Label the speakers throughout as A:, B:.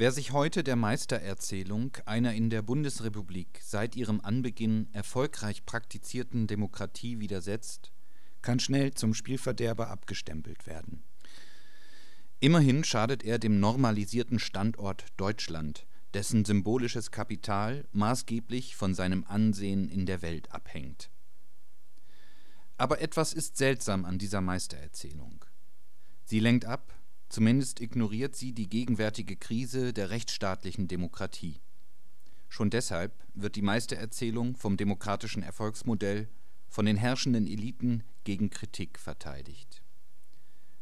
A: Wer sich heute der Meistererzählung einer in der Bundesrepublik seit ihrem Anbeginn erfolgreich praktizierten Demokratie widersetzt, kann schnell zum Spielverderber abgestempelt werden. Immerhin schadet er dem normalisierten Standort Deutschland, dessen symbolisches Kapital maßgeblich von seinem Ansehen in der Welt abhängt. Aber etwas ist seltsam an dieser Meistererzählung. Sie lenkt ab, zumindest ignoriert sie die gegenwärtige Krise der rechtsstaatlichen Demokratie. Schon deshalb wird die Meistererzählung vom demokratischen Erfolgsmodell von den herrschenden Eliten gegen Kritik verteidigt.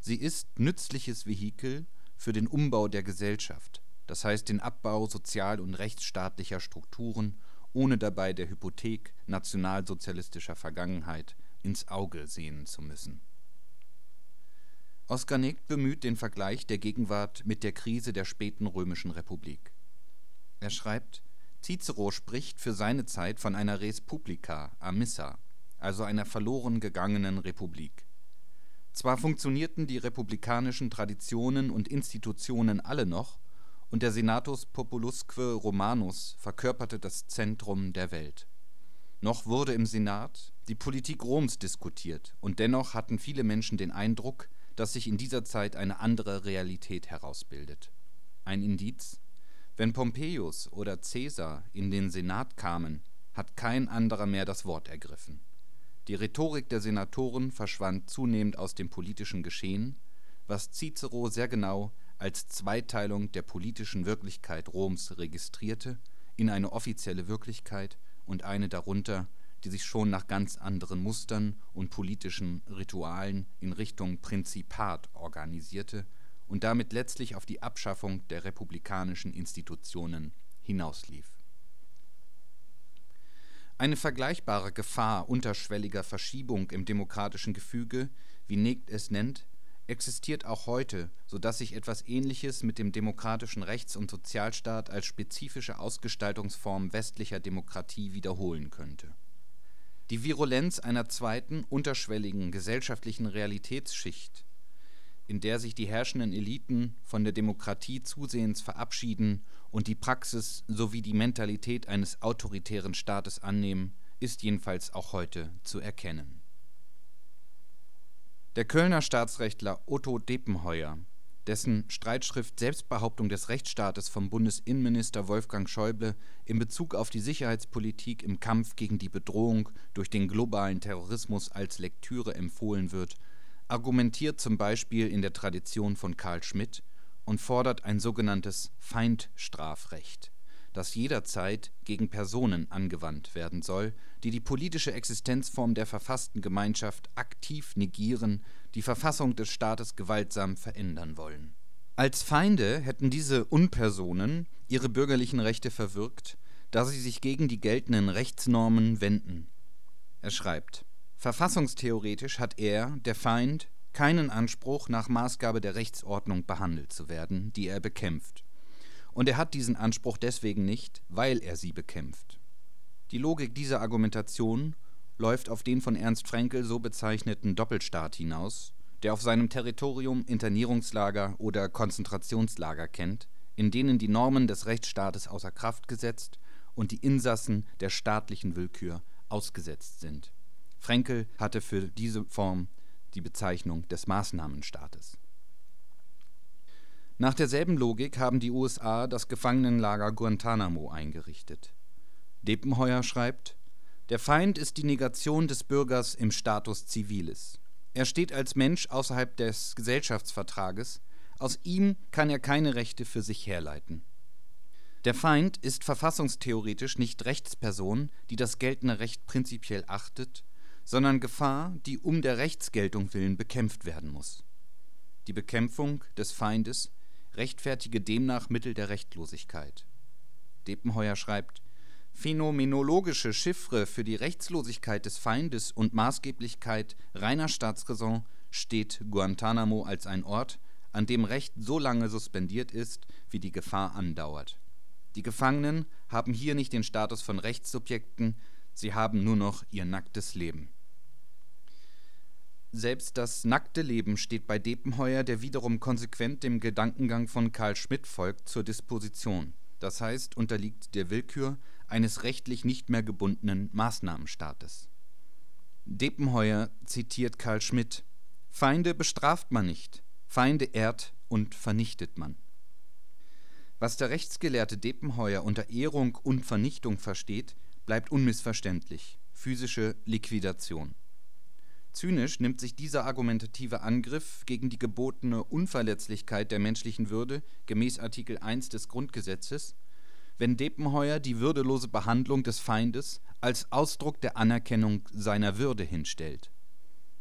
A: Sie ist nützliches Vehikel für den Umbau der Gesellschaft, das heißt den Abbau sozial und rechtsstaatlicher Strukturen, ohne dabei der Hypothek nationalsozialistischer Vergangenheit ins Auge sehen zu müssen. Oskar Negt bemüht den Vergleich der Gegenwart mit der Krise der späten römischen Republik. Er schreibt, Cicero spricht für seine Zeit von einer res publica, amissa, also einer verloren gegangenen Republik. Zwar funktionierten die republikanischen Traditionen und Institutionen alle noch, und der Senatus Populusque Romanus verkörperte das Zentrum der Welt. Noch wurde im Senat die Politik Roms diskutiert, und dennoch hatten viele Menschen den Eindruck, dass sich in dieser Zeit eine andere Realität herausbildet. Ein Indiz: Wenn Pompeius oder Caesar in den Senat kamen, hat kein anderer mehr das Wort ergriffen die Rhetorik der Senatoren verschwand zunehmend aus dem politischen Geschehen, was Cicero sehr genau als Zweiteilung der politischen Wirklichkeit Roms registrierte in eine offizielle Wirklichkeit und eine darunter, die sich schon nach ganz anderen Mustern und politischen Ritualen in Richtung Prinzipat organisierte und damit letztlich auf die Abschaffung der republikanischen Institutionen hinauslief eine vergleichbare Gefahr unterschwelliger Verschiebung im demokratischen Gefüge, wie Negt es nennt, existiert auch heute, so dass sich etwas Ähnliches mit dem demokratischen Rechts und Sozialstaat als spezifische Ausgestaltungsform westlicher Demokratie wiederholen könnte. Die Virulenz einer zweiten, unterschwelligen gesellschaftlichen Realitätsschicht in der sich die herrschenden Eliten von der Demokratie zusehends verabschieden und die Praxis sowie die Mentalität eines autoritären Staates annehmen, ist jedenfalls auch heute zu erkennen. Der Kölner Staatsrechtler Otto Depenheuer, dessen Streitschrift Selbstbehauptung des Rechtsstaates vom Bundesinnenminister Wolfgang Schäuble in Bezug auf die Sicherheitspolitik im Kampf gegen die Bedrohung durch den globalen Terrorismus als Lektüre empfohlen wird argumentiert zum Beispiel in der Tradition von Carl Schmitt und fordert ein sogenanntes Feindstrafrecht, das jederzeit gegen Personen angewandt werden soll, die die politische Existenzform der verfassten Gemeinschaft aktiv negieren, die Verfassung des Staates gewaltsam verändern wollen. Als Feinde hätten diese Unpersonen ihre bürgerlichen Rechte verwirkt, da sie sich gegen die geltenden Rechtsnormen wenden. Er schreibt Verfassungstheoretisch hat er, der Feind, keinen Anspruch, nach Maßgabe der Rechtsordnung behandelt zu werden, die er bekämpft. Und er hat diesen Anspruch deswegen nicht, weil er sie bekämpft. Die Logik dieser Argumentation läuft auf den von Ernst Fraenkel so bezeichneten Doppelstaat hinaus, der auf seinem Territorium Internierungslager oder Konzentrationslager kennt, in denen die Normen des Rechtsstaates außer Kraft gesetzt und die Insassen der staatlichen Willkür ausgesetzt sind Fraenkel hatte für diese Form die Bezeichnung des Maßnahmenstaates. Nach derselben Logik haben die USA das Gefangenenlager Guantanamo eingerichtet. Depenheuer schreibt, der Feind ist die Negation des Bürgers im Status civilis. Er steht als Mensch außerhalb des Gesellschaftsvertrages, aus ihm kann er keine Rechte für sich herleiten. Der Feind ist verfassungstheoretisch nicht Rechtsperson, die das geltende Recht prinzipiell achtet, sondern Gefahr, die um der Rechtsgeltung willen bekämpft werden muss. Die Bekämpfung des Feindes rechtfertige demnach Mittel der Rechtlosigkeit. Depenheuer schreibt, phänomenologische Chiffre für die Rechtslosigkeit des Feindes und Maßgeblichkeit reiner Staatsräson steht Guantanamo als ein Ort, an dem Recht so lange suspendiert ist, wie die Gefahr andauert. Die Gefangenen haben hier nicht den Status von Rechtssubjekten, sie haben nur noch ihr nacktes Leben. Selbst das nackte Leben steht bei Depenheuer, der wiederum konsequent dem Gedankengang von Carl Schmitt folgt, zur Disposition, das heißt unterliegt der Willkür eines rechtlich nicht mehr gebundenen Maßnahmenstaates. Depenheuer zitiert Carl Schmitt: „ Feinde bestraft man nicht, Feinde ehrt und vernichtet man. “Was der Rechtsgelehrte Depenheuer unter Ehrung und Vernichtung versteht, bleibt unmissverständlich: physische Liquidation Zynisch nimmt sich dieser argumentative Angriff gegen die gebotene Unverletzlichkeit der menschlichen Würde gemäß Artikel 1 des Grundgesetzes, wenn Depenheuer die würdelose Behandlung des Feindes als Ausdruck der Anerkennung seiner Würde hinstellt.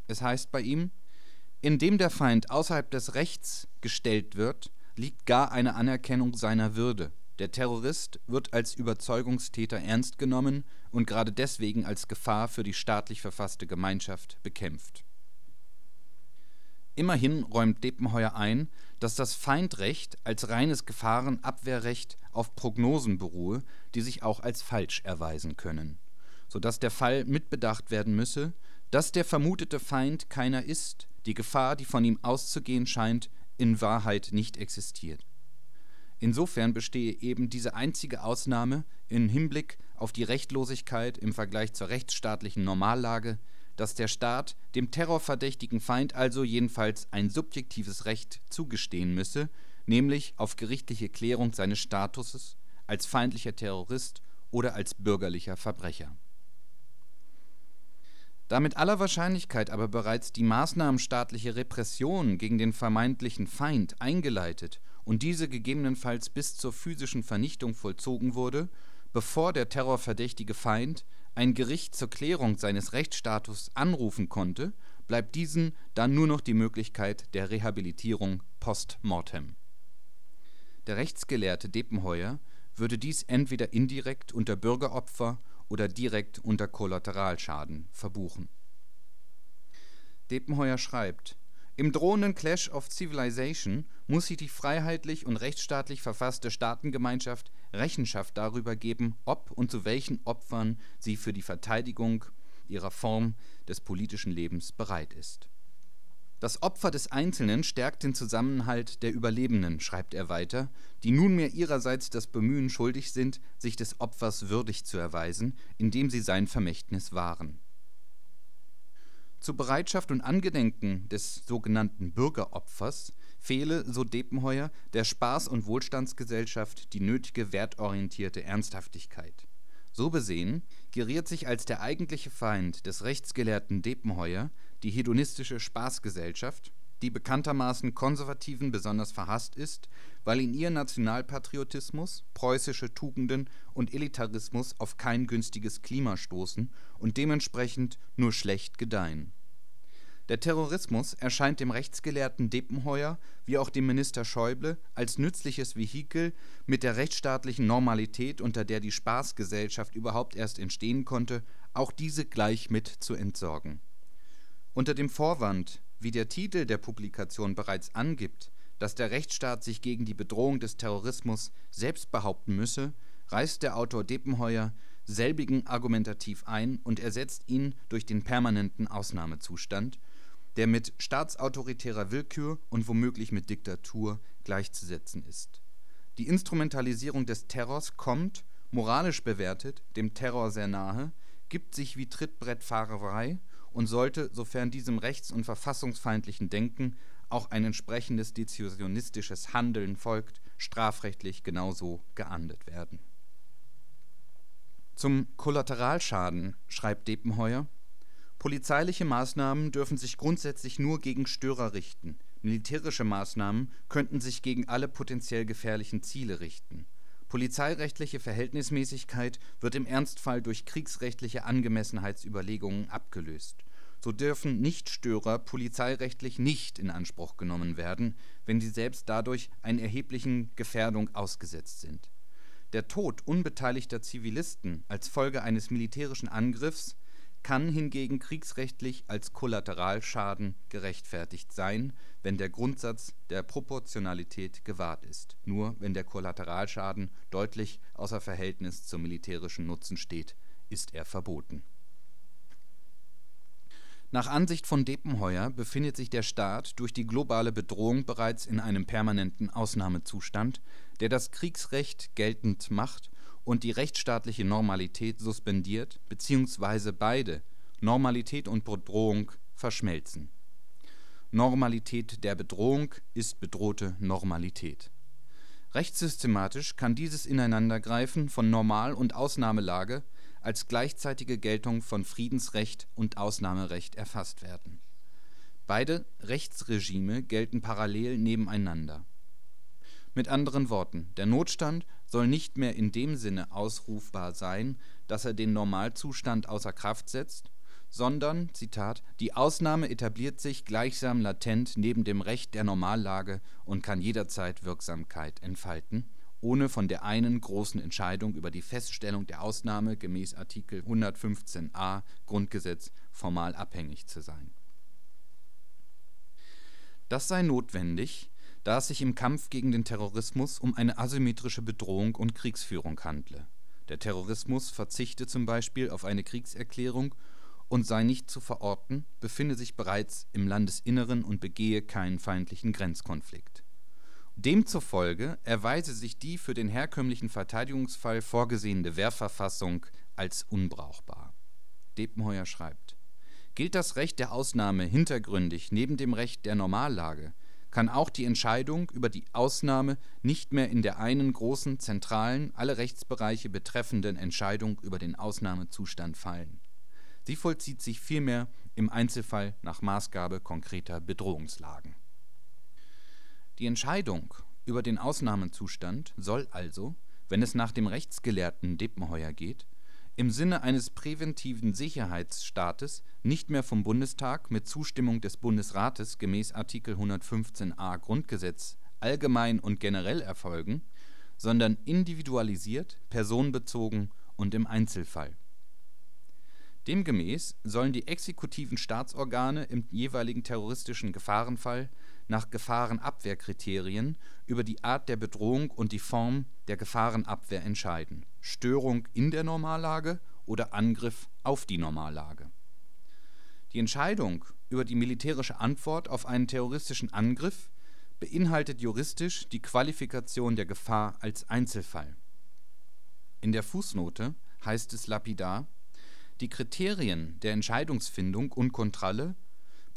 A: Es heißt bei ihm: „ Indem der Feind außerhalb des Rechts gestellt wird, liegt gar eine Anerkennung seiner Würde der Terrorist wird als Überzeugungstäter ernst genommen und gerade deswegen als Gefahr für die staatlich verfasste Gemeinschaft bekämpft. “Immerhin räumt Depenheuer ein, dass das Feindrecht als reines Gefahrenabwehrrecht auf Prognosen beruhe, die sich auch als falsch erweisen können, so dass der Fall mitbedacht werden müsse, dass der vermutete Feind keiner ist, die Gefahr, die von ihm auszugehen scheint, in Wahrheit nicht existiert. Insofern bestehe eben diese einzige Ausnahme in Hinblick auf die Rechtlosigkeit im Vergleich zur rechtsstaatlichen Normallage, dass der Staat dem terrorverdächtigen Feind also jedenfalls ein subjektives Recht zugestehen müsse, nämlich auf gerichtliche Klärung seines Statuses als feindlicher Terrorist oder als bürgerlicher Verbrecher. Da mit aller Wahrscheinlichkeit aber bereits die maßnahmenstaatliche Repression gegen den vermeintlichen Feind eingeleitet und diese gegebenenfalls bis zur physischen Vernichtung vollzogen wurde, bevor der terrorverdächtige Feind ein Gericht zur Klärung seines Rechtsstatus anrufen konnte, bleibt diesen dann nur noch die Möglichkeit der Rehabilitierung post mortem. Der Rechtsgelehrte Depenheuer würde dies entweder indirekt unter Bürgeropfer oder direkt unter Kollateralschaden verbuchen. Depenheuer schreibt im drohenden Clash of Civilization muss sich die freiheitlich und rechtsstaatlich verfasste Staatengemeinschaft Rechenschaft darüber geben, ob und zu welchen Opfern sie für die Verteidigung ihrer Form des politischen Lebens bereit ist. Das Opfer des Einzelnen stärkt den Zusammenhalt der Überlebenden, schreibt er weiter, die nunmehr ihrerseits das Bemühen schuldig sind, sich des Opfers würdig zu erweisen, indem sie sein Vermächtnis wahren zur Bereitschaft und Angedenken des sogenannten Bürgeropfers fehle, so Depenheuer, der Spaß und Wohlstandsgesellschaft die nötige wertorientierte Ernsthaftigkeit. So besehen geriert sich als der eigentliche Feind des rechtsgelehrten Depenheuer die hedonistische Spaßgesellschaft, die bekanntermaßen Konservativen besonders verhasst ist, weil in ihr Nationalpatriotismus, preußische Tugenden und Elitarismus auf kein günstiges Klima stoßen und dementsprechend nur schlecht gedeihen. Der Terrorismus erscheint dem rechtsgelehrten Depenheuer wie auch dem Minister Schäuble als nützliches Vehikel, mit der rechtsstaatlichen Normalität, unter der die Spaßgesellschaft überhaupt erst entstehen konnte, auch diese gleich mit zu entsorgen. Unter dem Vorwand wie der Titel der Publikation bereits angibt, dass der Rechtsstaat sich gegen die Bedrohung des Terrorismus selbst behaupten müsse, reißt der Autor Depenheuer selbigen argumentativ ein und ersetzt ihn durch den permanenten Ausnahmezustand, der mit staatsautoritärer Willkür und womöglich mit Diktatur gleichzusetzen ist. Die Instrumentalisierung des Terrors kommt, moralisch bewertet, dem Terror sehr nahe, gibt sich wie Trittbrettfahrerei und sollte, sofern diesem rechts und verfassungsfeindlichen Denken auch ein entsprechendes dezisionistisches Handeln folgt, strafrechtlich genauso geahndet werden. Zum Kollateralschaden schreibt Depenheuer: Polizeiliche Maßnahmen dürfen sich grundsätzlich nur gegen Störer richten, militärische Maßnahmen könnten sich gegen alle potenziell gefährlichen Ziele richten. Polizeirechtliche Verhältnismäßigkeit wird im Ernstfall durch kriegsrechtliche Angemessenheitsüberlegungen abgelöst so dürfen Nichtstörer polizeirechtlich nicht in Anspruch genommen werden, wenn sie selbst dadurch einer erheblichen Gefährdung ausgesetzt sind. Der Tod unbeteiligter Zivilisten als Folge eines militärischen Angriffs kann hingegen kriegsrechtlich als Kollateralschaden gerechtfertigt sein, wenn der Grundsatz der Proportionalität gewahrt ist. Nur wenn der Kollateralschaden deutlich außer Verhältnis zum militärischen Nutzen steht, ist er verboten Nach Ansicht von Depenheuer befindet sich der Staat durch die globale Bedrohung bereits in einem permanenten Ausnahmezustand, der das Kriegsrecht geltend macht und die rechtsstaatliche Normalität suspendiert bzw. beide (Normalität und Bedrohung) verschmelzen. Normalität der Bedrohung ist bedrohte Normalität. Rechtssystematisch kann dieses Ineinandergreifen von Normal - und Ausnahmelage als gleichzeitige Geltung von Friedensrecht und Ausnahmerecht erfasst werden. Beide Rechtsregime gelten parallel nebeneinander. Mit anderen Worten, der Notstand soll nicht mehr in dem Sinne ausrufbar sein, dass er den Normalzustand außer Kraft setzt, sondern „ die Ausnahme etabliert sich gleichsam latent neben dem Recht der Normallage und kann jederzeit Wirksamkeit entfalten ohne von der einen großen Entscheidung über die Feststellung der Ausnahme gemäß Art. 115a GG formal abhängig zu sein. Das sei notwendig, da es sich im Kampf gegen den Terrorismus um eine asymmetrische Bedrohung und Kriegsführung handle. Der Terrorismus verzichte z. B. auf eine Kriegserklärung und sei nicht zu verorten, befinde sich bereits im Landesinneren und begehe keinen feindlichen Grenzkonflikt Demzufolge erweise sich die für den herkömmlichen Verteidigungsfall vorgesehene Wehrverfassung als unbrauchbar. Depenheuer schreibt: Gilt das Recht der Ausnahme hintergründig neben dem Recht der Normallage, kann auch die Entscheidung über die Ausnahme nicht mehr in der einen großen, zentralen, alle Rechtsbereiche betreffenden Entscheidung über den Ausnahmezustand fallen. Sie vollzieht sich vielmehr im Einzelfall nach Maßgabe konkreter Bedrohungslagen die Entscheidung über den Ausnahmezustand soll also, wenn es nach dem Rechtsgelehrten Depenheuer geht, im Sinne eines präventiven Sicherheitsstaates nicht mehr vom Bundestag mit Zustimmung des Bundesrates gemäß Art. 115a Grundgesetz allgemein und generell erfolgen, sondern individualisiert, personenbezogen und im Einzelfall. Demgemäß sollen die exekutiven Staatsorgane im jeweiligen terroristischen Gefahrenfall nach Gefahrenabwehrkriterien über die Art der Bedrohung und die Form der Gefahrenabwehr entscheiden (Störung in der Normallage oder Angriff auf die Normallage). Die Entscheidung über die militärische Antwort auf einen terroristischen Angriff beinhaltet juristisch die Qualifikation der Gefahr als Einzelfall. In der Fußnote heißt es lapidar: „ Die Kriterien der Entscheidungsfindung und Kontrolle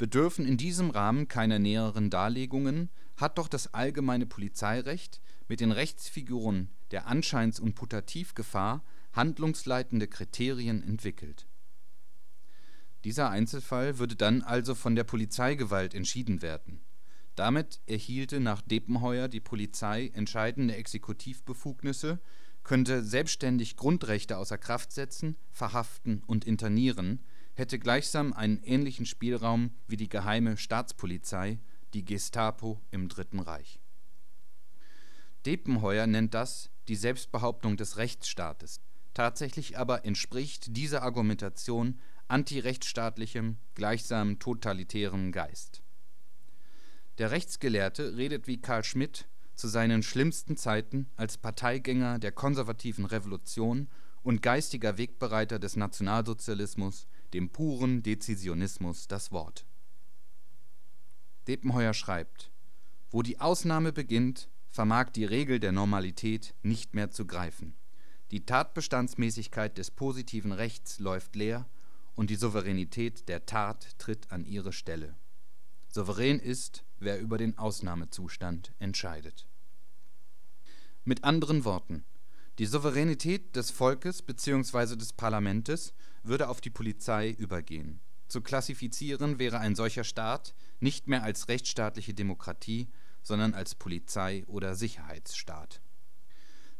A: bedürfen in diesem Rahmen keiner näheren Darlegungen, hat doch das allgemeine Polizeirecht mit den Rechtsfiguren der Anscheins und Putativgefahr handlungsleitende Kriterien entwickelt. “Dieser Einzelfall würde dann also von der Polizeigewalt entschieden werden. Damit erhielte nach Depenheuer die Polizei entscheidende Exekutivbefugnisse, könnte selbstständig Grundrechte außer Kraft setzen, verhaften und internieren hätte gleichsam einen ähnlichen Spielraum wie die Geheime Staatspolizei, die Gestapo im Dritten Reich. Depenheuer nennt das die Selbstbehauptung des Rechtsstaates, tatsächlich aber entspricht diese Argumentation antirechtsstaatlichem, gleichsam totalitärem Geist. Der Rechtsgelehrte redet wie Carl Schmitt zu seinen schlimmsten Zeiten als Parteigänger der Konservativen Revolution und geistiger Wegbereiter des Nationalsozialismus dem puren Dezisionismus das Wort. Depenheuer schreibt: „ Wo die Ausnahme beginnt, vermag die Regel der Normalität nicht mehr zu greifen. Die Tatbestandsmäßigkeit des positiven Rechts läuft leer und die Souveränität der Tat tritt an ihre Stelle. Souverän ist, wer über den Ausnahmezustand entscheidet. “Mit anderen Worten die Souveränität des Volkes bzw. des Parlamentes würde auf die Polizei übergehen. Zu klassifizieren wäre ein solcher Staat nicht mehr als rechtsstaatliche Demokratie, sondern als Polizei oder Sicherheitsstaat.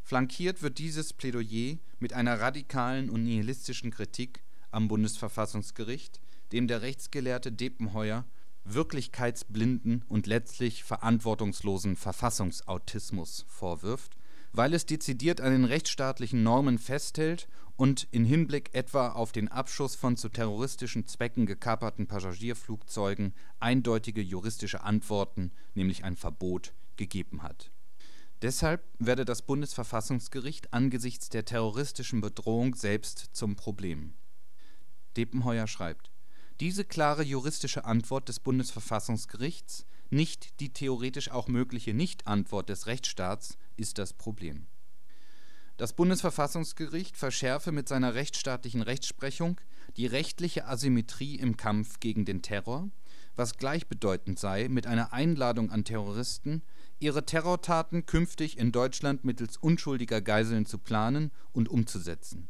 A: Flankiert wird dieses Plädoyer mit einer radikalen und nihilistischen Kritik am Bundesverfassungsgericht, dem der Rechtsgelehrte Depenheuer wirklichkeitsblinden und letztlich verantwortungslosen Verfassungsautismus vorwirft weil es dezidiert an den rechtsstaatlichen Normen festhält und in Hinblick etwa auf den Abschuss von zu terroristischen Zwecken gekaperten Passagierflugzeugen eindeutige juristische Antworten nämlich ein Verbot) gegeben hat. Deshalb werde das Bundesverfassungsgericht angesichts der terroristischen Bedrohung selbst zum Problem. Depenheuer schreibt Diese klare juristische Antwort des Bundesverfassungsgerichts, nicht die theoretisch auch mögliche Nichtantwort des Rechtsstaats, ist das Problem. Das Bundesverfassungsgericht verschärfe mit seiner rechtsstaatlichen Rechtsprechung die rechtliche Asymmetrie im Kampf gegen den Terror, was gleichbedeutend sei mit einer Einladung an Terroristen, ihre Terrortaten künftig in Deutschland mittels unschuldiger Geiseln zu planen und umzusetzen.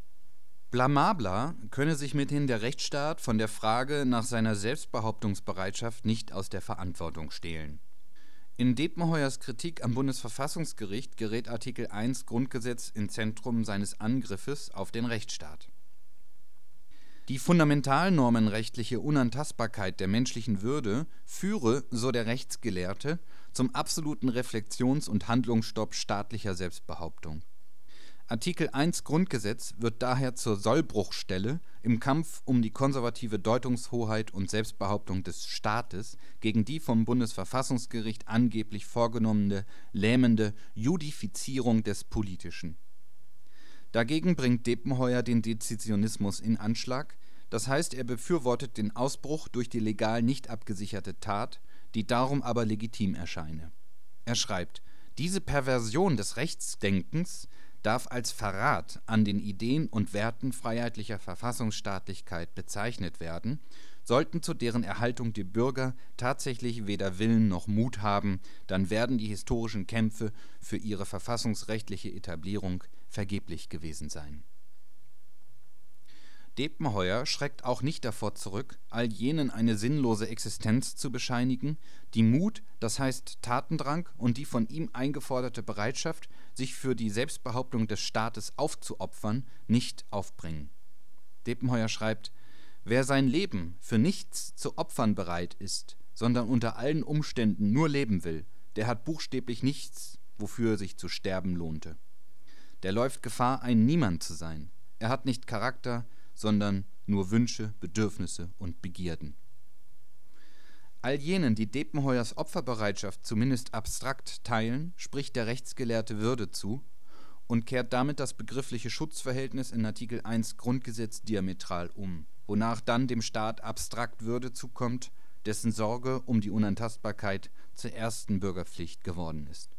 A: Blamabler könne sich mithin der Rechtsstaat von der Frage nach seiner Selbstbehauptungsbereitschaft nicht aus der Verantwortung stehlen. In Depenheuers Kritik am Bundesverfassungsgericht gerät Artikel 1 Grundgesetz ins Zentrum seines Angriffes auf den Rechtsstaat die fundamentalnormenrechtliche Unantastbarkeit der menschlichen Würde führe, so der Rechtsgelehrte, zum absoluten Reflexions und Handlungsstopp staatlicher Selbstbehauptung. Artikel 1 Grundgesetz wird daher zur Sollbruchstelle im Kampf um die konservative Deutungshoheit und Selbstbehauptung des Staates gegen die vom Bundesverfassungsgericht angeblich vorgenommene lähmende Judifizierung des Politischen. Dagegen bringt Depenheuer den Dezisionismus in Anschlag das heißt, er befürwortet den Ausbruch durch die legal nicht abgesicherte Tat, die darum aber legitim erscheine. Er schreibt: Diese Perversion des Rechtsdenkens darf als Verrat an den Ideen und Werten freiheitlicher Verfassungsstaatlichkeit bezeichnet werden, sollten zu deren Erhaltung die Bürger tatsächlich weder Willen noch Mut haben, dann werden die historischen Kämpfe für ihre verfassungsrechtliche Etablierung vergeblich gewesen sein. Depenheuer schreckt auch nicht davor zurück, all jenen eine sinnlose Existenz zu bescheinigen, die Mut, das heißt Tatendrang und die von ihm eingeforderte Bereitschaft, sich für die Selbstbehauptung des Staates aufzuopfern, nicht aufbringen. Depenheuer schreibt Wer sein Leben für nichts zu opfern bereit ist, sondern unter allen Umständen nur leben will, der hat buchstäblich nichts, wofür sich zu sterben lohnte. Der läuft Gefahr, ein Niemand zu sein. Er hat nicht Charakter, sondern nur Wünsche, Bedürfnisse und Begierden. All jenen, die Depenheuers Opferbereitschaft zumindest abstrakt teilen, spricht der Rechtsgelehrte Würde zu und kehrt damit das begriffliche Schutzverhältnis in Artikel 1 Grundgesetz diametral um, wonach dann dem Staat abstrakt Würde zukommt, dessen Sorge um die Unantastbarkeit zur ersten Bürgerpflicht geworden ist.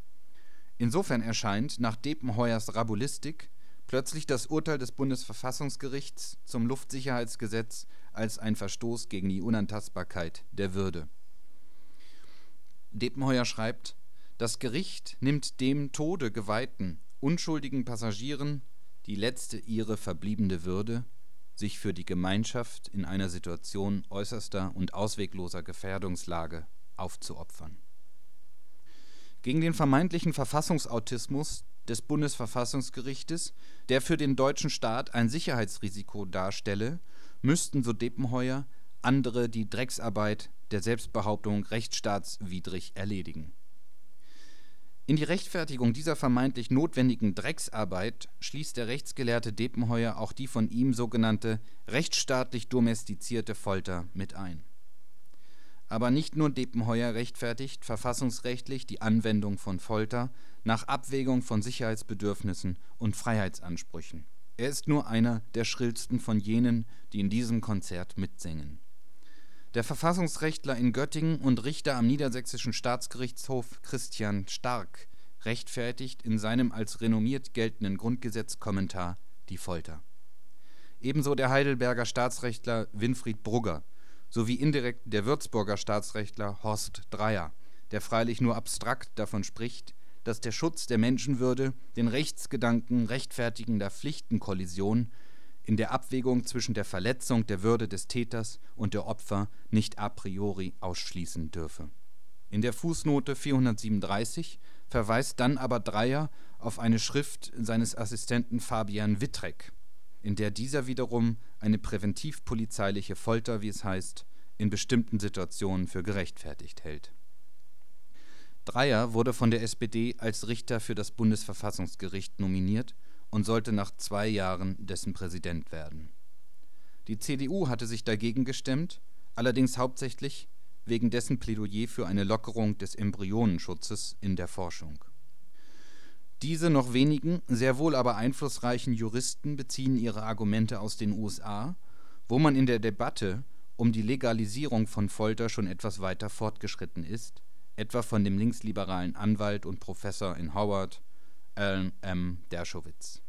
A: Insofern erscheint nach Depenheuers Rabulistik plötzlich das Urteil des Bundesverfassungsgerichts zum Luftsicherheitsgesetz als ein Verstoß gegen die Unantastbarkeit der Würde. Depenheuer schreibt, das Gericht nimmt dem Tode geweihten, unschuldigen Passagieren die letzte ihre verbliebene Würde, sich für die Gemeinschaft in einer Situation äußerster und auswegloser Gefährdungslage aufzuopfern. Gegen den vermeintlichen Verfassungsautismus des Bundesverfassungsgerichtes, der für den deutschen Staat ein Sicherheitsrisiko darstelle, müssten, so Depenheuer, andere die Drecksarbeit der Selbstbehauptung rechtsstaatswidrig erledigen. In die Rechtfertigung dieser vermeintlich notwendigen Drecksarbeit schließt der Rechtsgelehrte Depenheuer auch die von ihm sogenannte rechtsstaatlich domestizierte Folter mit ein. Aber nicht nur Depenheuer rechtfertigt verfassungsrechtlich die Anwendung von Folter nach Abwägung von Sicherheitsbedürfnissen und Freiheitsansprüchen. Er ist nur einer der schrillsten von jenen, die in diesem Konzert mitsingen. Der Verfassungsrechtler in Göttingen und Richter am Niedersächsischen Staatsgerichtshof Christian Stark rechtfertigt in seinem als renommiert geltenden Grundgesetzkommentar die Folter. Ebenso der Heidelberger Staatsrechtler Winfried Brugger sowie indirekt der Würzburger Staatsrechtler Horst Dreier, der freilich nur abstrakt davon spricht, dass der Schutz der Menschenwürde den Rechtsgedanken rechtfertigender Pflichtenkollision in der Abwägung zwischen der Verletzung der Würde des Täters und der Opfer nicht a priori ausschließen dürfe. In der Fußnote 437 verweist dann aber Dreyer auf eine Schrift seines Assistenten Fabian Wittrek, in der dieser wiederum eine präventivpolizeiliche Folter, wie es heißt, in bestimmten Situationen für gerechtfertigt hält Dreyer wurde von der SPD als Richter für das Bundesverfassungsgericht nominiert und sollte nach zwei Jahren dessen Präsident werden. Die CDU hatte sich dagegen gestemmt, allerdings hauptsächlich wegen dessen Plädoyer für eine Lockerung des Embryonenschutzes in der Forschung. Diese noch wenigen, sehr wohl aber einflussreichen Juristen beziehen ihre Argumente aus den USA, wo man in der Debatte um die Legalisierung von Folter schon etwas weiter fortgeschritten ist, etwa von dem linksliberalen Anwalt und Professor in Howard, Alan M. Dershowitz.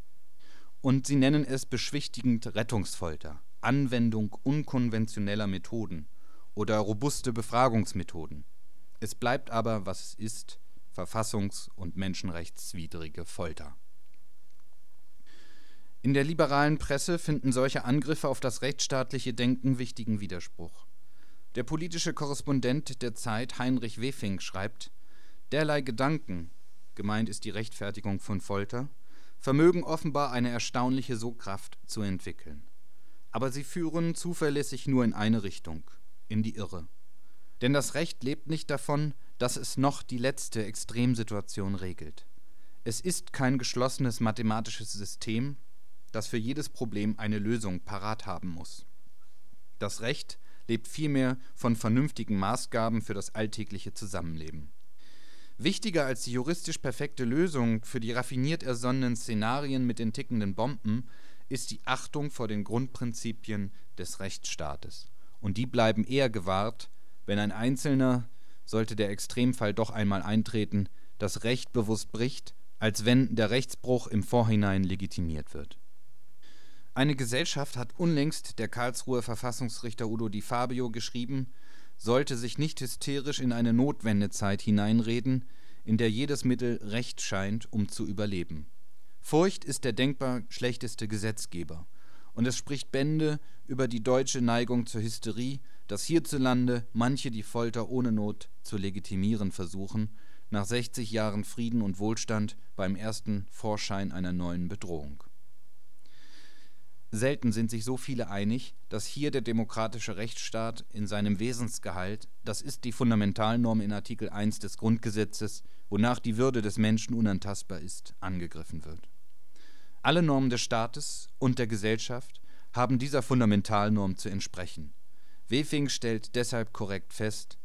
A: Und sie nennen es beschwichtigend Rettungsfolter, Anwendung unkonventioneller Methoden oder robuste Befragungsmethoden. Es bleibt aber, was es ist, verfassungs- und menschenrechtswidrige Folter. In der liberalen Presse finden solche Angriffe auf das rechtsstaatliche Denken wichtigen Widerspruch. Der politische Korrespondent der Zeit Heinrich Wefing schreibt, derlei Gedanken, gemeint ist die Rechtfertigung von Folter, vermögen offenbar eine erstaunliche Sogkraft zu entwickeln. Aber sie führen zuverlässig nur in eine Richtung, in die Irre. Denn das Recht lebt nicht davon, dass es noch die letzte Extremsituation regelt. Es ist kein geschlossenes mathematisches System, das für jedes Problem eine Lösung parat haben muss. Das Recht lebt vielmehr von vernünftigen Maßgaben für das alltägliche Zusammenleben. Wichtiger als die juristisch perfekte Lösung für die raffiniert ersonnenen Szenarien mit den tickenden Bomben ist die Achtung vor den Grundprinzipien des Rechtsstaates. Und die bleiben eher gewahrt, wenn ein Einzelner, sollte der Extremfall doch einmal eintreten, das Recht bewusst bricht, als wenn der Rechtsbruch im Vorhinein legitimiert wird eine Gesellschaft, hat unlängst der Karlsruher Verfassungsrichter Udo Di Fabio geschrieben, sollte sich nicht hysterisch in eine Notwendezeit hineinreden, in der jedes Mittel recht scheint, um zu überleben. Furcht ist der denkbar schlechteste Gesetzgeber, und es spricht Bände über die deutsche Neigung zur Hysterie, dass hierzulande manche die Folter ohne Not zu legitimieren versuchen, nach 60 Jahren Frieden und Wohlstand beim ersten Vorschein einer neuen Bedrohung Selten sind sich so viele einig, dass hier der demokratische Rechtsstaat in seinem Wesensgehalt, das ist die Fundamentalnorm in Artikel 1 des Grundgesetzes, wonach die Würde des Menschen unantastbar ist, angegriffen wird. Alle Normen des Staates und der Gesellschaft haben dieser Fundamentalnorm zu entsprechen. Wefing stellt deshalb korrekt fest,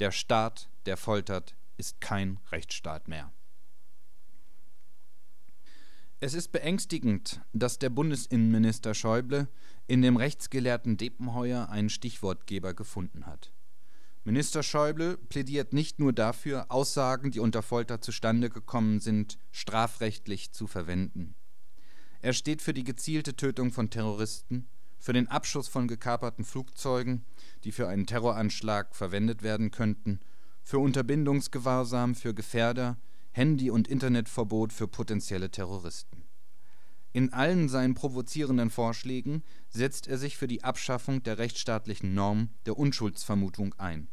A: der Staat, der foltert, ist kein Rechtsstaat mehr es ist beängstigend, dass der Bundesinnenminister Schäuble in dem Rechtsgelehrten Depenheuer einen Stichwortgeber gefunden hat. Minister Schäuble plädiert nicht nur dafür, Aussagen, die unter Folter zustande gekommen sind, strafrechtlich zu verwenden. Er steht für die gezielte Tötung von Terroristen, für den Abschuss von gekaperten Flugzeugen, die für einen Terroranschlag verwendet werden könnten, für Unterbindungsgewahrsam für Gefährder, Handy- und Internetverbot für potenzielle Terroristen. In allen seinen provozierenden Vorschlägen setzt er sich für die Abschaffung der rechtsstaatlichen Norm der Unschuldsvermutung ein.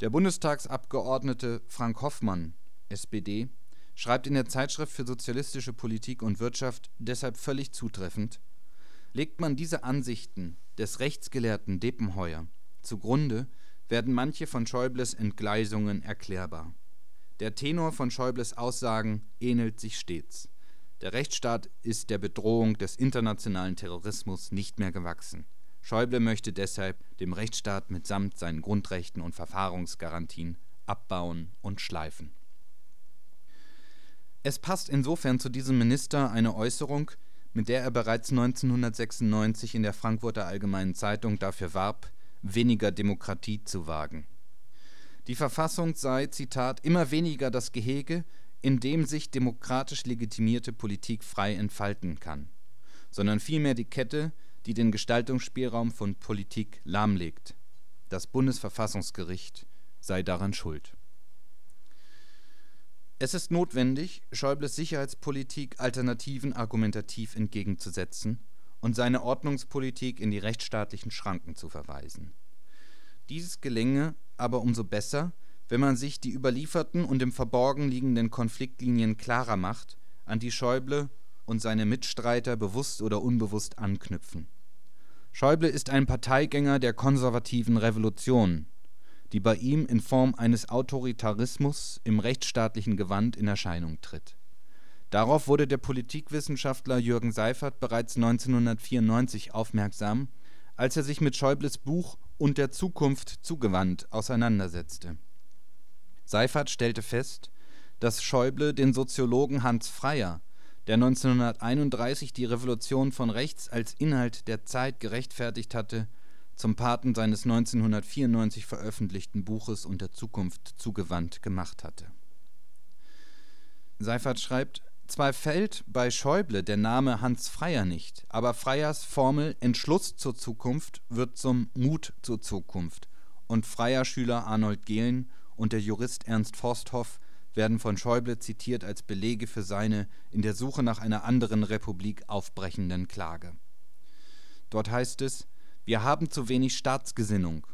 A: Der Bundestagsabgeordnete Frank Hoffmann (SPD) schreibt in der Zeitschrift für Sozialistische Politik und Wirtschaft deshalb völlig zutreffend: „ Legt man diese Ansichten des Rechtsgelehrten Depenheuer zugrunde, werden manche von Schäubles Entgleisungen erklärbar der Tenor von Schäubles Aussagen ähnelt sich stets. Der Rechtsstaat ist der Bedrohung des internationalen Terrorismus nicht mehr gewachsen. Schäuble möchte deshalb dem Rechtsstaat mitsamt seinen Grundrechten und Verfahrensgarantien abbauen und schleifen. Es passt insofern zu diesem Minister eine Äußerung, mit der er bereits 1996 in der Frankfurter Allgemeinen Zeitung dafür warb, weniger Demokratie zu wagen die Verfassung sei, Zitat, immer weniger das Gehege, in dem sich demokratisch legitimierte Politik frei entfalten kann, sondern vielmehr die Kette, die den Gestaltungsspielraum von Politik lahmlegt. Das Bundesverfassungsgericht sei daran schuld. Es ist notwendig, Schäubles Sicherheitspolitik Alternativen argumentativ entgegenzusetzen und seine Ordnungspolitik in die rechtsstaatlichen Schranken zu verweisen. Dieses gelänge aber umso besser, wenn man sich die überlieferten und im Verborgen liegenden Konfliktlinien klarer macht, an die Schäuble und seine Mitstreiter bewusst oder unbewusst anknüpfen. Schäuble ist ein Parteigänger der konservativen Revolution, die bei ihm in Form eines Autoritarismus im rechtsstaatlichen Gewand in Erscheinung tritt. Darauf wurde der Politikwissenschaftler Jürgen Seifert bereits 1994 aufmerksam, als er sich mit Schäubles Buch und der Zukunft zugewandt auseinandersetzte. Seifert stellte fest, dass Schäuble den Soziologen Hans Freyer, der 1931 die Revolution von rechts als Inhalt der Zeit gerechtfertigt hatte, zum Paten seines 1994 veröffentlichten Buches Und der Zukunft zugewandt gemacht hatte. Seyfarth schreibt zwar fällt bei Schäuble der Name Hans Freyer nicht, aber Freyers Formel Entschluss zur Zukunft wird zum Mut zur Zukunft, und Freyer-Schüler Arnold Gehlen und der Jurist Ernst Forsthoff werden von Schäuble zitiert als Belege für seine in der Suche nach einer anderen Republik aufbrechenden Klage. Dort heißt es: Wir haben zu wenig Staatsgesinnung.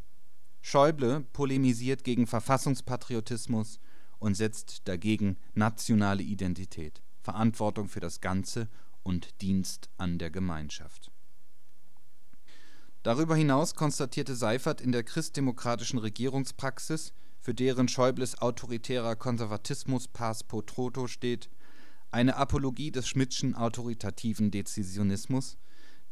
A: Schäuble polemisiert gegen Verfassungspatriotismus und setzt dagegen nationale Identität Verantwortung für das Ganze und Dienst an der Gemeinschaft. Darüber hinaus konstatierte Seyferth in der christdemokratischen Regierungspraxis, für deren Schäubles autoritärer Konservatismus pars pro toto steht, eine Apologie des Schmidtschen autoritativen Dezisionismus,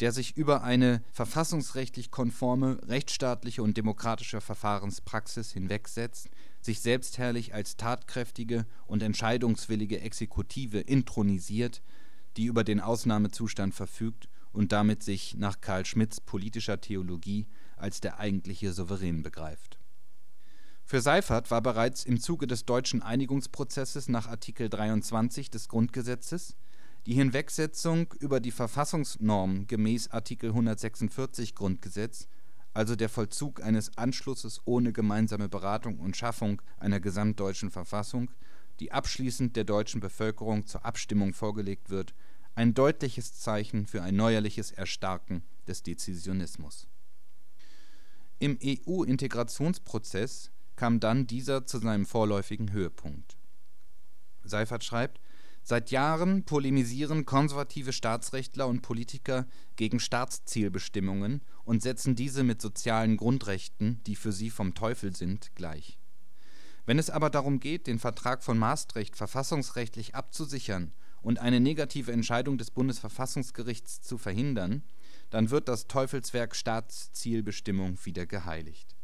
A: der sich über eine verfassungsrechtlich konforme rechtsstaatliche und demokratische Verfahrenspraxis hinwegsetzt sich selbstherrlich als tatkräftige und entscheidungswillige Exekutive intronisiert, die über den Ausnahmezustand verfügt und damit sich nach Carl Schmitts politischer Theologie als der eigentliche Souverän begreift. Für Seyferth war bereits im Zuge des deutschen Einigungsprozesses nach Artikel 23 des Grundgesetzes die Hinwegsetzung über die Verfassungsnorm gemäß Artikel 146 Grundgesetz also der Vollzug eines Anschlusses ohne gemeinsame Beratung und Schaffung einer gesamtdeutschen Verfassung, die abschließend der deutschen Bevölkerung zur Abstimmung vorgelegt wird, ein deutliches Zeichen für ein neuerliches Erstarken des Dezisionismus. Im EU-Integrationsprozess kam dann dieser zu seinem vorläufigen Höhepunkt. Seyferth schreibt Seit Jahren polemisieren konservative Staatsrechtler und Politiker gegen Staatszielbestimmungen und setzen diese mit sozialen Grundrechten, die für sie vom Teufel sind, gleich. Wenn es aber darum geht, den Vertrag von Maastricht verfassungsrechtlich abzusichern und eine negative Entscheidung des Bundesverfassungsgerichts zu verhindern, dann wird das Teufelswerk Staatszielbestimmung wieder geheiligt.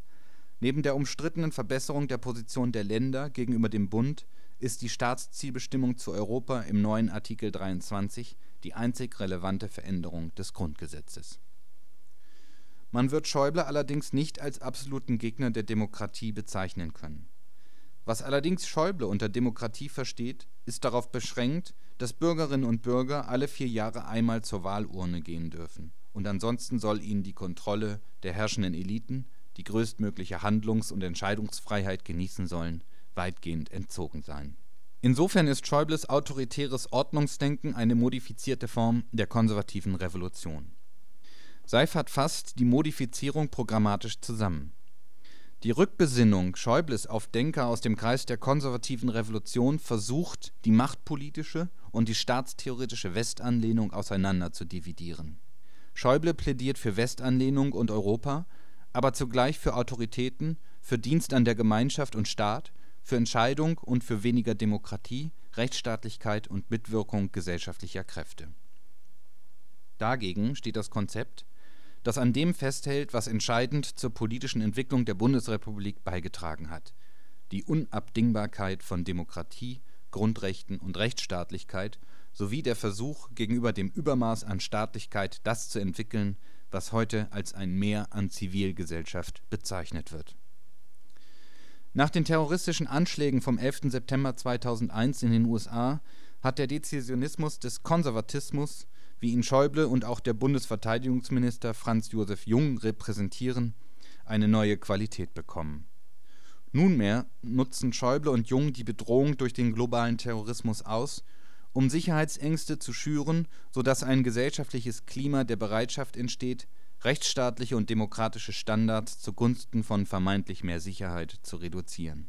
A: Neben der umstrittenen Verbesserung der Position der Länder gegenüber dem Bund ist die Staatszielbestimmung zu Europa im neuen Artikel 23 die einzig relevante Veränderung des Grundgesetzes. Man wird Schäuble allerdings nicht als absoluten Gegner der Demokratie bezeichnen können. Was allerdings Schäuble unter Demokratie versteht, ist darauf beschränkt, dass Bürgerinnen und Bürger alle vier Jahre einmal zur Wahlurne gehen dürfen, und ansonsten soll ihnen die Kontrolle der herrschenden Eliten, die größtmögliche Handlungs und Entscheidungsfreiheit genießen sollen weitgehend entzogen sein. Insofern ist Schäubles autoritäres Ordnungsdenken eine modifizierte Form der konservativen Revolution. Seyfarth fasst die Modifizierung programmatisch zusammen. Die Rückbesinnung Schäubles auf Denker aus dem Kreis der konservativen Revolution versucht, die machtpolitische und die staatstheoretische Westanlehnung auseinander zu dividieren. Schäuble plädiert für Westanlehnung und Europa, aber zugleich für Autoritäten, für Dienst an der Gemeinschaft und Staat für Entscheidung und für weniger Demokratie, Rechtsstaatlichkeit und Mitwirkung gesellschaftlicher Kräfte. Dagegen steht das Konzept, das an dem festhält, was entscheidend zur politischen Entwicklung der Bundesrepublik beigetragen hat: die Unabdingbarkeit von Demokratie, Grundrechten und Rechtsstaatlichkeit sowie der Versuch, gegenüber dem Übermaß an Staatlichkeit das zu entwickeln, was heute als ein Mehr an Zivilgesellschaft bezeichnet wird nach den terroristischen Anschlägen vom 11. September 2001 in den USA hat der Dezidionismus des Konservatismus, wie ihn Schäuble und auch der Bundesverteidigungsminister Franz Josef Jung repräsentieren, eine neue Qualität bekommen. Nunmehr nutzen Schäuble und Jung die Bedrohung durch den globalen Terrorismus aus, um Sicherheitsängste zu schüren, so dass ein gesellschaftliches Klima der Bereitschaft entsteht rechtsstaatliche und demokratische Standards zugunsten von vermeintlich mehr Sicherheit zu reduzieren.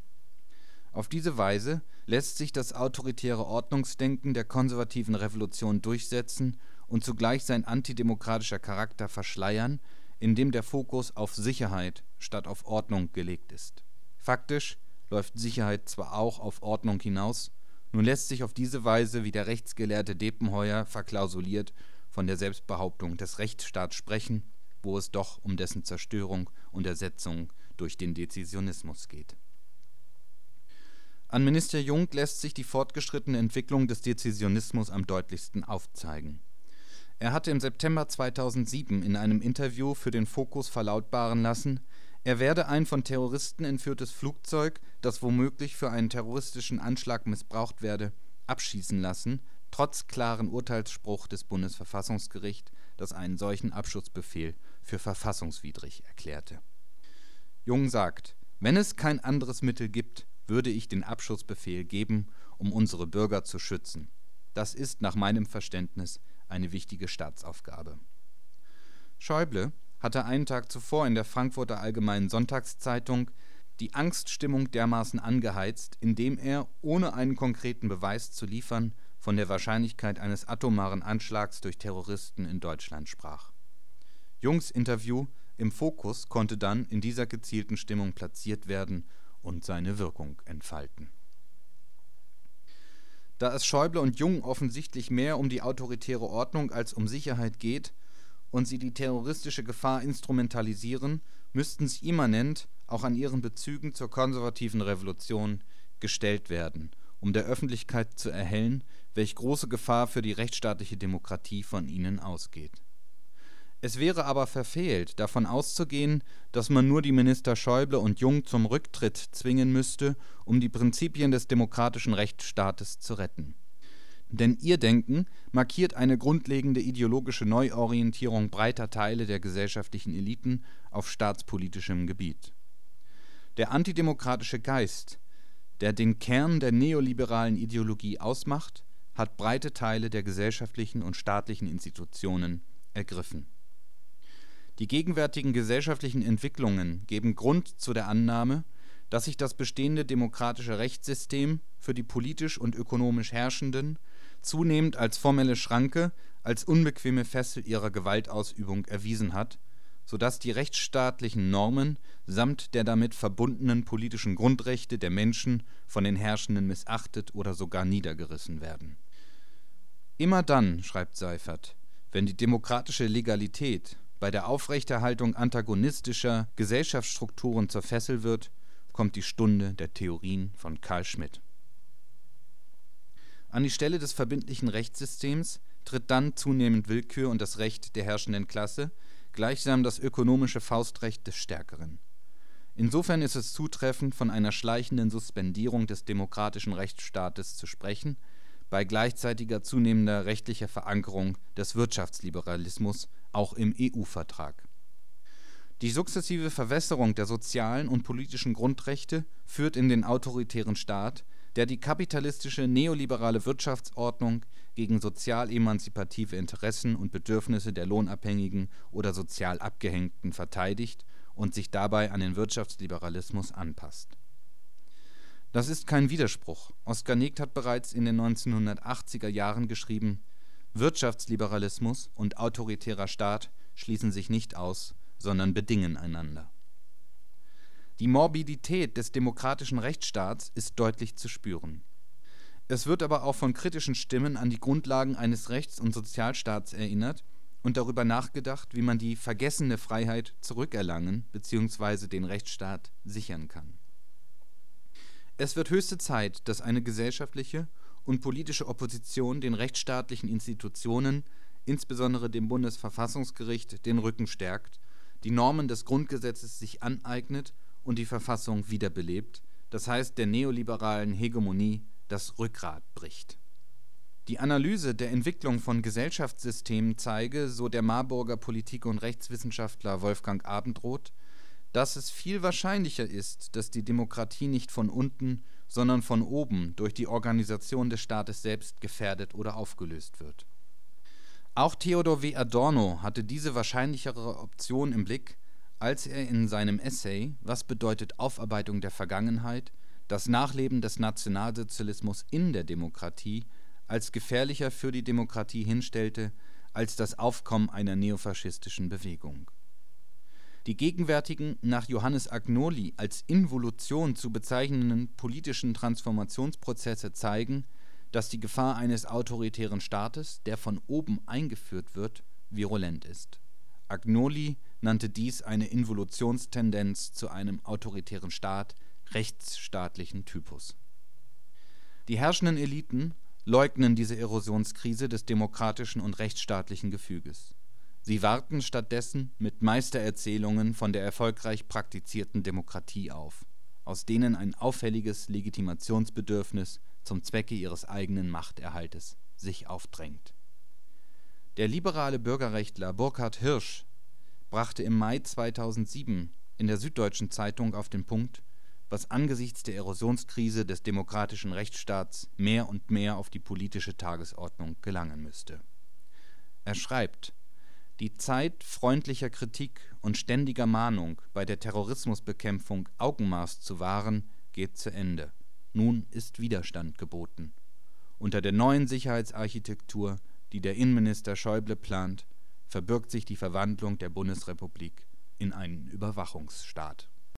A: Auf diese Weise lässt sich das autoritäre Ordnungsdenken der konservativen Revolution durchsetzen und zugleich sein antidemokratischer Charakter verschleiern, indem der Fokus auf Sicherheit statt auf Ordnung gelegt ist. Faktisch läuft Sicherheit zwar auch auf Ordnung hinaus, nun lässt sich auf diese Weise, wie der Rechtsgelehrte Depenheuer verklausuliert, von der Selbstbehauptung des Rechtsstaats sprechen wo es doch um dessen Zerstörung und Ersetzung durch den Dezisionismus geht. An Minister Jung lässt sich die fortgeschrittene Entwicklung des Dezisionismus am deutlichsten aufzeigen. Er hatte im September 2007 in einem Interview für den Focus verlautbaren lassen, er werde ein von Terroristen entführtes Flugzeug, das womöglich für einen terroristischen Anschlag missbraucht werde, abschießen lassen, trotz klaren Urteilsspruch des Bundesverfassungsgericht, das einen solchen Abschussbefehl für verfassungswidrig erklärte. Jung sagt, wenn es kein anderes Mittel gibt, würde ich den Abschussbefehl geben, um unsere Bürger zu schützen. Das ist nach meinem Verständnis eine wichtige Staatsaufgabe. Schäuble hatte einen Tag zuvor in der Frankfurter Allgemeinen Sonntagszeitung die Angststimmung dermaßen angeheizt, indem er, ohne einen konkreten Beweis zu liefern, von der Wahrscheinlichkeit eines atomaren Anschlags durch Terroristen in Deutschland sprach. Jungs Interview im Fokus konnte dann in dieser gezielten Stimmung platziert werden und seine Wirkung entfalten. Da es Schäuble und Jung offensichtlich mehr um die autoritäre Ordnung als um Sicherheit geht und sie die terroristische Gefahr instrumentalisieren, müssten sie immanent auch an ihren Bezügen zur konservativen Revolution gestellt werden, um der Öffentlichkeit zu erhellen, welch große Gefahr für die rechtsstaatliche Demokratie von ihnen ausgeht. Es wäre aber verfehlt, davon auszugehen, dass man nur die Minister Schäuble und Jung zum Rücktritt zwingen müsste, um die Prinzipien des demokratischen Rechtsstaates zu retten denn ihr Denken markiert eine grundlegende ideologische Neuorientierung breiter Teile der gesellschaftlichen Eliten auf staatspolitischem Gebiet. Der antidemokratische Geist, der den Kern der neoliberalen Ideologie ausmacht, hat breite Teile der gesellschaftlichen und staatlichen Institutionen ergriffen. Die gegenwärtigen gesellschaftlichen Entwicklungen geben Grund zu der Annahme, dass sich das bestehende demokratische Rechtssystem für die politisch und ökonomisch Herrschenden zunehmend als formelle Schranke, als unbequeme Fessel ihrer Gewaltausübung erwiesen hat, so dass die rechtsstaatlichen Normen samt der damit verbundenen politischen Grundrechte der Menschen von den Herrschenden missachtet oder sogar niedergerissen werden. Immer dann, schreibt Seifert, wenn die demokratische Legalität bei der Aufrechterhaltung antagonistischer Gesellschaftsstrukturen zur Fessel wird, kommt die Stunde der Theorien von Karl Schmidt an die Stelle des verbindlichen Rechtssystems tritt dann zunehmend Willkür und das Recht der herrschenden Klasse, gleichsam das ökonomische Faustrecht des Stärkeren. Insofern ist es zutreffend, von einer schleichenden Suspendierung des demokratischen Rechtsstaates zu sprechen, bei gleichzeitiger zunehmender rechtlicher Verankerung des Wirtschaftsliberalismus auch im EU-Vertrag. Die sukzessive Verwässerung der sozialen und politischen Grundrechte führt in den autoritären Staat der die kapitalistische neoliberale Wirtschaftsordnung gegen sozial-emanzipative Interessen und Bedürfnisse der Lohnabhängigen oder sozial Abgehängten verteidigt und sich dabei an den Wirtschaftsliberalismus anpasst. Das ist kein Widerspruch. Oskar Negt hat bereits in den 1980er Jahren geschrieben: Wirtschaftsliberalismus und autoritärer Staat schließen sich nicht aus, sondern bedingen einander die Morbidität des demokratischen Rechtsstaats ist deutlich zu spüren. Es wird aber auch von kritischen Stimmen an die Grundlagen eines Rechts und Sozialstaats erinnert und darüber nachgedacht, wie man die vergessene Freiheit zurückerlangen bzw. den Rechtsstaat sichern kann. Es wird höchste Zeit, dass eine gesellschaftliche und politische Opposition den rechtsstaatlichen Institutionen, insbesondere dem Bundesverfassungsgericht, den Rücken stärkt, die Normen des Grundgesetzes sich aneignet und die Verfassung wiederbelebt, das heißt der neoliberalen Hegemonie das Rückgrat bricht. Die Analyse der Entwicklung von Gesellschaftssystemen zeige, so der Marburger Politik- und Rechtswissenschaftler Wolfgang Abendroth, dass es viel wahrscheinlicher ist, dass die Demokratie nicht von unten, sondern von oben durch die Organisation des Staates selbst gefährdet oder aufgelöst wird. Auch Theodor W. Adorno hatte diese wahrscheinlichere Option im Blick, als er in seinem Essay Was bedeutet Aufarbeitung der Vergangenheit? das Nachleben des Nationalsozialismus in der Demokratie als gefährlicher für die Demokratie hinstellte als das Aufkommen einer neofaschistischen Bewegung. Die gegenwärtigen, nach Johannes Agnoli als Involution zu bezeichnenden politischen Transformationsprozesse zeigen, dass die Gefahr eines autoritären Staates, der von oben eingeführt wird, virulent ist. Agnoli nannte dies eine Involutionstendenz zu einem autoritären Staat rechtsstaatlichen Typus. Die herrschenden Eliten leugnen diese Erosionskrise des demokratischen und rechtsstaatlichen Gefüges. Sie warten stattdessen mit Meistererzählungen von der erfolgreich praktizierten Demokratie auf, aus denen ein auffälliges Legitimationsbedürfnis zum Zwecke ihres eigenen Machterhaltes sich aufdrängt. Der liberale Bürgerrechtler Burkhard Hirsch brachte im Mai 2007 in der Süddeutschen Zeitung auf den Punkt, was angesichts der Erosionskrise des demokratischen Rechtsstaats mehr und mehr auf die politische Tagesordnung gelangen müsste. Er schreibt die Zeit freundlicher Kritik und ständiger Mahnung, bei der Terrorismusbekämpfung Augenmaß zu wahren, geht zu Ende. Nun ist Widerstand geboten. Unter der neuen Sicherheitsarchitektur, die der Innenminister Schäuble plant, verbirgt sich die Verwandlung der Bundesrepublik in einen Überwachungsstaat